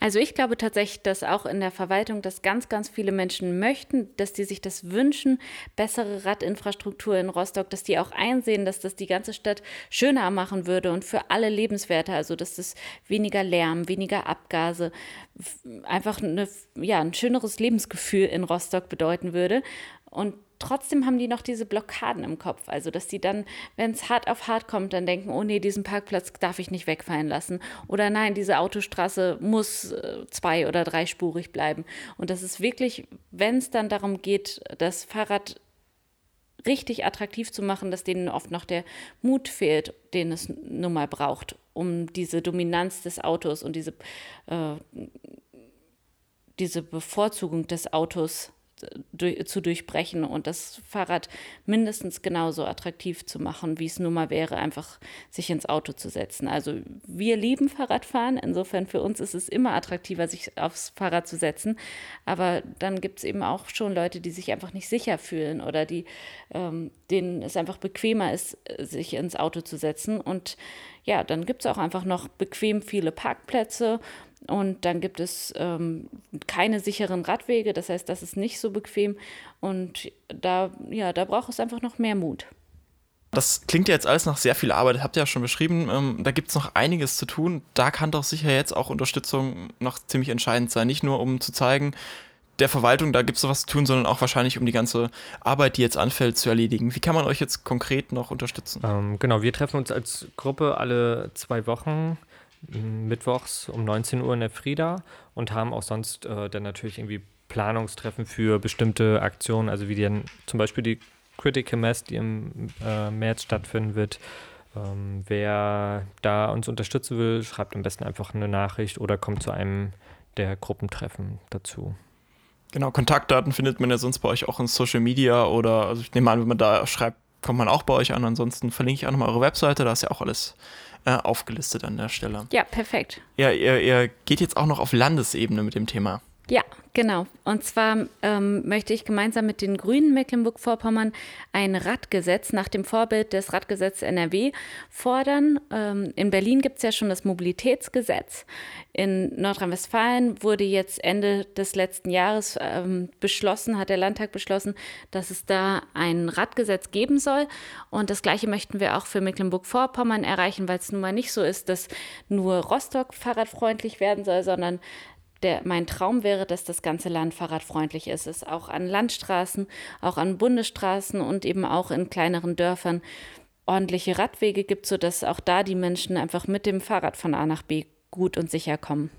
Also ich glaube tatsächlich, dass auch in der Verwaltung das ganz, ganz viele Menschen möchten, dass die sich das wünschen, bessere Radinfrastruktur in Rostock, dass die auch einsehen, dass das die ganze Stadt schöner machen würde und für alle lebenswerter, also dass das weniger Lärm, weniger Abgase, einfach eine, ja, ein schöneres Lebensgefühl in Rostock bedeuten würde. Und trotzdem haben die noch diese Blockaden im Kopf. Also, dass die dann, wenn es hart auf hart kommt, dann denken, oh nee, diesen Parkplatz darf ich nicht wegfallen lassen. Oder nein, diese Autostraße muss äh, zwei- oder dreispurig bleiben. Und das ist wirklich, wenn es dann darum geht, das Fahrrad richtig attraktiv zu machen, dass denen oft noch der Mut fehlt, den es nun mal braucht, um diese Dominanz des Autos und diese, äh, diese Bevorzugung des Autos zu durchbrechen und das Fahrrad mindestens genauso attraktiv zu machen, wie es nun mal wäre, einfach sich ins Auto zu setzen. Also wir lieben Fahrradfahren, insofern für uns ist es immer attraktiver, sich aufs Fahrrad zu setzen, aber dann gibt es eben auch schon Leute, die sich einfach nicht sicher fühlen oder die, ähm, denen es einfach bequemer ist, sich ins Auto zu setzen und ja, dann gibt es auch einfach noch bequem viele Parkplätze und dann gibt es ähm, keine sicheren Radwege, das heißt, das ist nicht so bequem. Und da, ja, da braucht es einfach noch mehr Mut. Das klingt ja jetzt alles nach sehr viel Arbeit, das habt ihr ja schon beschrieben. Ähm, da gibt es noch einiges zu tun. Da kann doch sicher jetzt auch Unterstützung noch ziemlich entscheidend sein. Nicht nur um zu zeigen, der Verwaltung, da gibt es was zu tun, sondern auch wahrscheinlich um die ganze Arbeit, die jetzt anfällt, zu erledigen. Wie kann man euch jetzt konkret noch unterstützen? Ähm, genau, wir treffen uns als Gruppe alle zwei Wochen mittwochs um 19 Uhr in der Frieda und haben auch sonst äh, dann natürlich irgendwie Planungstreffen für bestimmte Aktionen, also wie dann zum Beispiel die Critical Mass, die im äh, März stattfinden wird. Ähm, wer da uns unterstützen will, schreibt am besten einfach eine Nachricht oder kommt zu einem der Gruppentreffen dazu. Genau, Kontaktdaten findet man ja sonst bei euch auch in Social Media oder, also ich nehme an, wenn man da schreibt, kommt man auch bei euch an. Ansonsten verlinke ich auch nochmal eure Webseite, da ist ja auch alles äh, aufgelistet an der Stelle. Ja, perfekt. Ja, ihr, ihr geht jetzt auch noch auf Landesebene mit dem Thema. Ja, genau. Und zwar ähm, möchte ich gemeinsam mit den Grünen Mecklenburg-Vorpommern ein Radgesetz nach dem Vorbild des Radgesetzes NRW fordern. Ähm, in Berlin gibt es ja schon das Mobilitätsgesetz. In Nordrhein-Westfalen wurde jetzt Ende des letzten Jahres ähm, beschlossen, hat der Landtag beschlossen, dass es da ein Radgesetz geben soll. Und das Gleiche möchten wir auch für Mecklenburg-Vorpommern erreichen, weil es nun mal nicht so ist, dass nur Rostock fahrradfreundlich werden soll, sondern der, mein Traum wäre, dass das ganze Land fahrradfreundlich ist. Es auch an Landstraßen, auch an Bundesstraßen und eben auch in kleineren Dörfern ordentliche Radwege gibt, sodass auch da die Menschen einfach mit dem Fahrrad von A nach B gut und sicher kommen.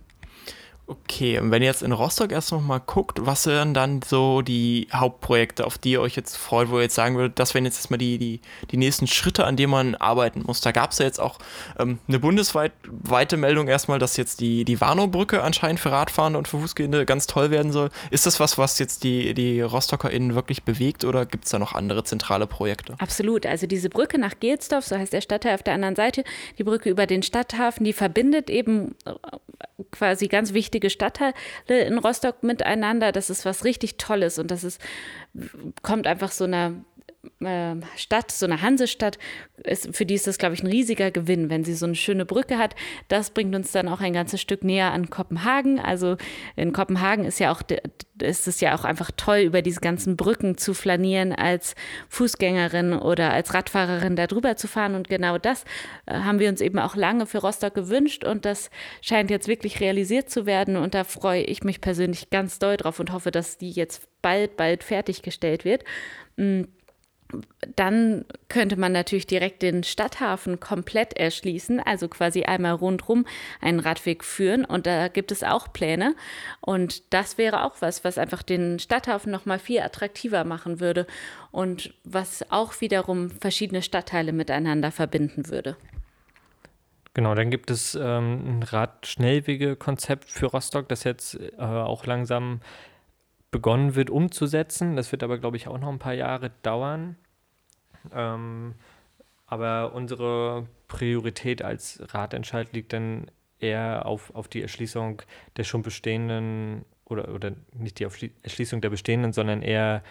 Okay, und wenn ihr jetzt in Rostock erst noch mal guckt, was wären dann so die Hauptprojekte, auf die ihr euch jetzt freut, wo ihr jetzt sagen würdet, das wären jetzt erstmal die, die, die nächsten Schritte, an denen man arbeiten muss. Da gab es ja jetzt auch ähm, eine bundesweite Meldung erstmal, dass jetzt die, die Warnow-Brücke anscheinend für Radfahrende und für Fußgehende ganz toll werden soll. Ist das was, was jetzt die, die RostockerInnen wirklich bewegt oder gibt es da noch andere zentrale Projekte? Absolut. Also diese Brücke nach Gelsdorf, so heißt der Stadtteil auf der anderen Seite, die Brücke über den Stadthafen, die verbindet eben äh, quasi ganz wichtig wichtige Stadtteile in Rostock miteinander. Das ist was richtig Tolles und das ist, kommt einfach so einer äh, Stadt, so eine Hansestadt, ist, für die ist das, glaube ich, ein riesiger Gewinn, wenn sie so eine schöne Brücke hat. Das bringt uns dann auch ein ganzes Stück näher an Kopenhagen. Also in Kopenhagen ist ja auch ist es ja auch einfach toll, über diese ganzen Brücken zu flanieren, als Fußgängerin oder als Radfahrerin da drüber zu fahren. Und genau das äh, haben wir uns eben auch lange für Rostock gewünscht und das scheint jetzt wirklich realisiert zu werden. Und da freue ich mich persönlich ganz doll drauf und hoffe, dass die jetzt bald, bald fertiggestellt wird. Mm dann könnte man natürlich direkt den Stadthafen komplett erschließen, also quasi einmal rundherum einen Radweg führen. Und da gibt es auch Pläne. Und das wäre auch was, was einfach den Stadthafen noch mal viel attraktiver machen würde und was auch wiederum verschiedene Stadtteile miteinander verbinden würde. Genau, dann gibt es ähm, ein Radschnellwege-Konzept für Rostock, das jetzt äh, auch langsam begonnen wird umzusetzen. Das wird aber, glaube ich, auch noch ein paar Jahre dauern. Ähm, aber unsere Priorität als Ratentscheid liegt dann eher auf, auf die Erschließung der schon bestehenden oder, oder nicht die Erschließung der bestehenden, sondern eher,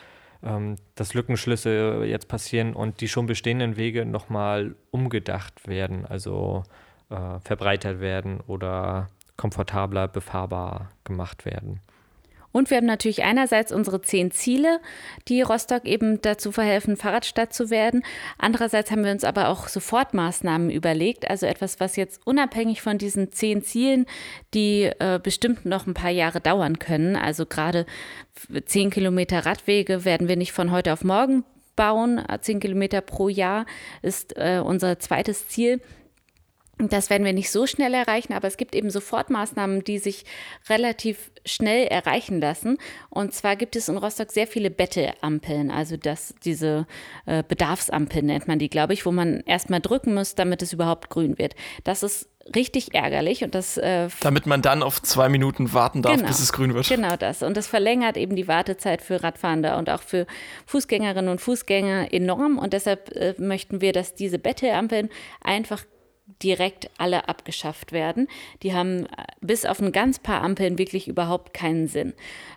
ähm, dass Lückenschlüsse jetzt passieren und die schon bestehenden Wege nochmal umgedacht werden, also äh, verbreitert werden oder komfortabler befahrbar gemacht werden. Und wir haben natürlich einerseits unsere zehn Ziele, die Rostock eben dazu verhelfen, Fahrradstadt zu werden. Andererseits haben wir uns aber auch Sofortmaßnahmen überlegt, also etwas, was jetzt unabhängig von diesen zehn Zielen, die äh, bestimmt noch ein paar Jahre dauern können. Also gerade zehn Kilometer Radwege werden wir nicht von heute auf morgen bauen. Zehn Kilometer pro Jahr ist äh, unser zweites Ziel. Das werden wir nicht so schnell erreichen, aber es gibt eben Sofortmaßnahmen, die sich relativ schnell erreichen lassen. Und zwar gibt es in Rostock sehr viele Betteampeln, also das, diese äh, Bedarfsampeln nennt man die, glaube ich, wo man erstmal drücken muss, damit es überhaupt grün wird. Das ist richtig ärgerlich und das. Äh, damit man dann auf zwei Minuten warten darf, genau, bis es grün wird. Genau das. Und das verlängert eben die Wartezeit für Radfahrende und auch für Fußgängerinnen und Fußgänger enorm. Und deshalb äh, möchten wir, dass diese Betteampeln einfach direkt alle abgeschafft werden. Die haben äh, bis auf ein ganz paar Ampeln wirklich überhaupt keinen Sinn.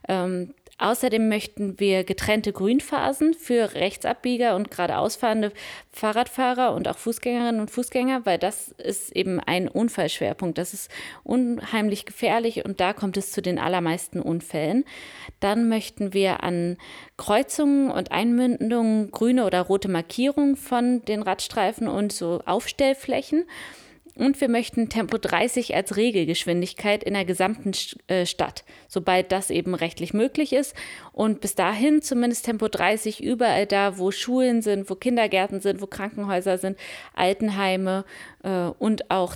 Ähm, Außerdem möchten wir getrennte Grünphasen für Rechtsabbieger und geradeausfahrende Fahrradfahrer und auch Fußgängerinnen und Fußgänger, weil das ist eben ein Unfallschwerpunkt. Das ist unheimlich gefährlich und da kommt es zu den allermeisten Unfällen. Dann möchten wir an Kreuzungen und Einmündungen grüne oder rote Markierungen von den Radstreifen und so Aufstellflächen. Und wir möchten Tempo 30 als Regelgeschwindigkeit in der gesamten äh, Stadt, sobald das eben rechtlich möglich ist. Und bis dahin zumindest Tempo 30 überall da, wo Schulen sind, wo Kindergärten sind, wo Krankenhäuser sind, Altenheime äh, und auch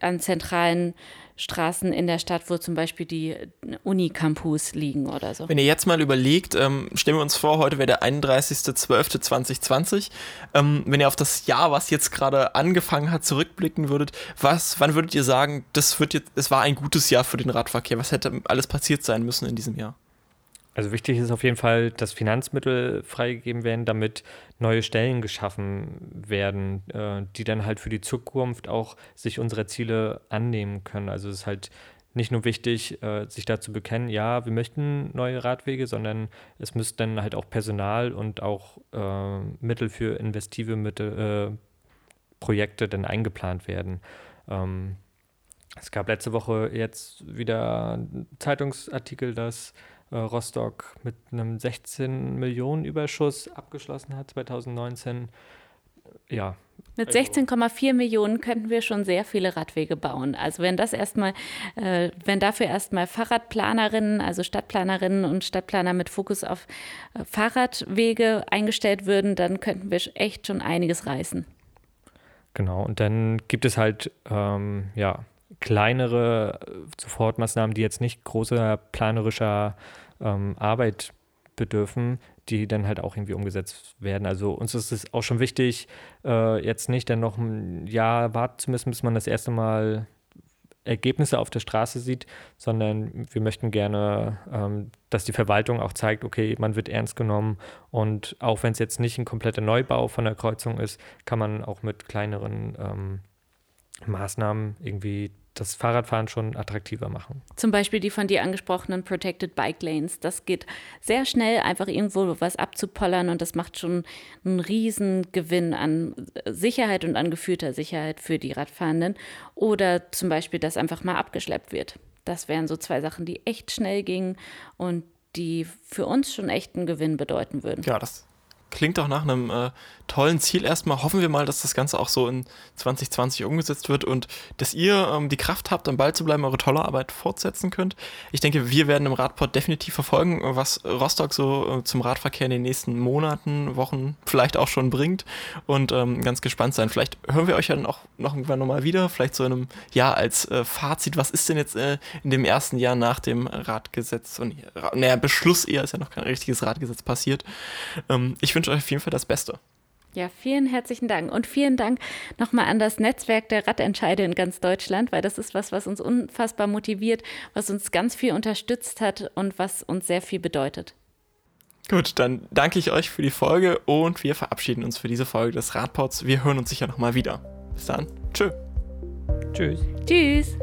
an zentralen Straßen in der Stadt, wo zum Beispiel die Unicampus liegen oder so. Wenn ihr jetzt mal überlegt, ähm, stellen wir uns vor, heute wäre der 31.12.2020. Ähm, wenn ihr auf das Jahr, was jetzt gerade angefangen hat, zurückblicken würdet, was, wann würdet ihr sagen, das wird jetzt, es war ein gutes Jahr für den Radverkehr? Was hätte alles passiert sein müssen in diesem Jahr? Also wichtig ist auf jeden Fall, dass Finanzmittel freigegeben werden, damit neue Stellen geschaffen werden, äh, die dann halt für die Zukunft auch sich unserer Ziele annehmen können. Also es ist halt nicht nur wichtig, äh, sich dazu bekennen, ja, wir möchten neue Radwege, sondern es müsste dann halt auch Personal und auch äh, Mittel für investive Mittel, äh, Projekte dann eingeplant werden. Ähm, es gab letzte Woche jetzt wieder einen Zeitungsartikel, dass Rostock mit einem 16 Millionen Überschuss abgeschlossen hat 2019. Ja, Mit 16,4 also Millionen könnten wir schon sehr viele Radwege bauen. Also wenn das erstmal, äh, wenn dafür erstmal Fahrradplanerinnen, also Stadtplanerinnen und Stadtplaner mit Fokus auf äh, Fahrradwege eingestellt würden, dann könnten wir echt schon einiges reißen. Genau, und dann gibt es halt ähm, ja, kleinere äh, Sofortmaßnahmen, die jetzt nicht großer planerischer ähm, Arbeit bedürfen, die dann halt auch irgendwie umgesetzt werden. Also uns ist es auch schon wichtig, äh, jetzt nicht dann noch ein Jahr warten zu müssen, bis man das erste Mal Ergebnisse auf der Straße sieht, sondern wir möchten gerne, ähm, dass die Verwaltung auch zeigt, okay, man wird ernst genommen und auch wenn es jetzt nicht ein kompletter Neubau von der Kreuzung ist, kann man auch mit kleineren ähm, Maßnahmen irgendwie das Fahrradfahren schon attraktiver machen. Zum Beispiel die von dir angesprochenen Protected Bike Lanes. Das geht sehr schnell, einfach irgendwo was abzupollern und das macht schon einen riesen Gewinn an Sicherheit und an gefühlter Sicherheit für die Radfahrenden. Oder zum Beispiel, dass einfach mal abgeschleppt wird. Das wären so zwei Sachen, die echt schnell gingen und die für uns schon echt einen Gewinn bedeuten würden. Ja, das klingt auch nach einem äh, tollen Ziel erstmal. Hoffen wir mal, dass das Ganze auch so in 2020 umgesetzt wird und dass ihr ähm, die Kraft habt, am Ball zu bleiben, eure tolle Arbeit fortsetzen könnt. Ich denke, wir werden im Radport definitiv verfolgen, was Rostock so äh, zum Radverkehr in den nächsten Monaten, Wochen vielleicht auch schon bringt und ähm, ganz gespannt sein. Vielleicht hören wir euch ja dann auch noch irgendwann nochmal wieder, vielleicht so in einem Jahr als äh, Fazit. Was ist denn jetzt äh, in dem ersten Jahr nach dem Radgesetz und naja, Beschluss eher ist ja noch kein richtiges Radgesetz passiert. Ähm, ich wünsche euch auf jeden Fall das Beste. Ja, vielen herzlichen Dank und vielen Dank nochmal an das Netzwerk der Radentscheide in ganz Deutschland, weil das ist was, was uns unfassbar motiviert, was uns ganz viel unterstützt hat und was uns sehr viel bedeutet. Gut, dann danke ich euch für die Folge und wir verabschieden uns für diese Folge des Radpods. Wir hören uns sicher nochmal wieder. Bis dann. Tschö. Tschüss. Tschüss.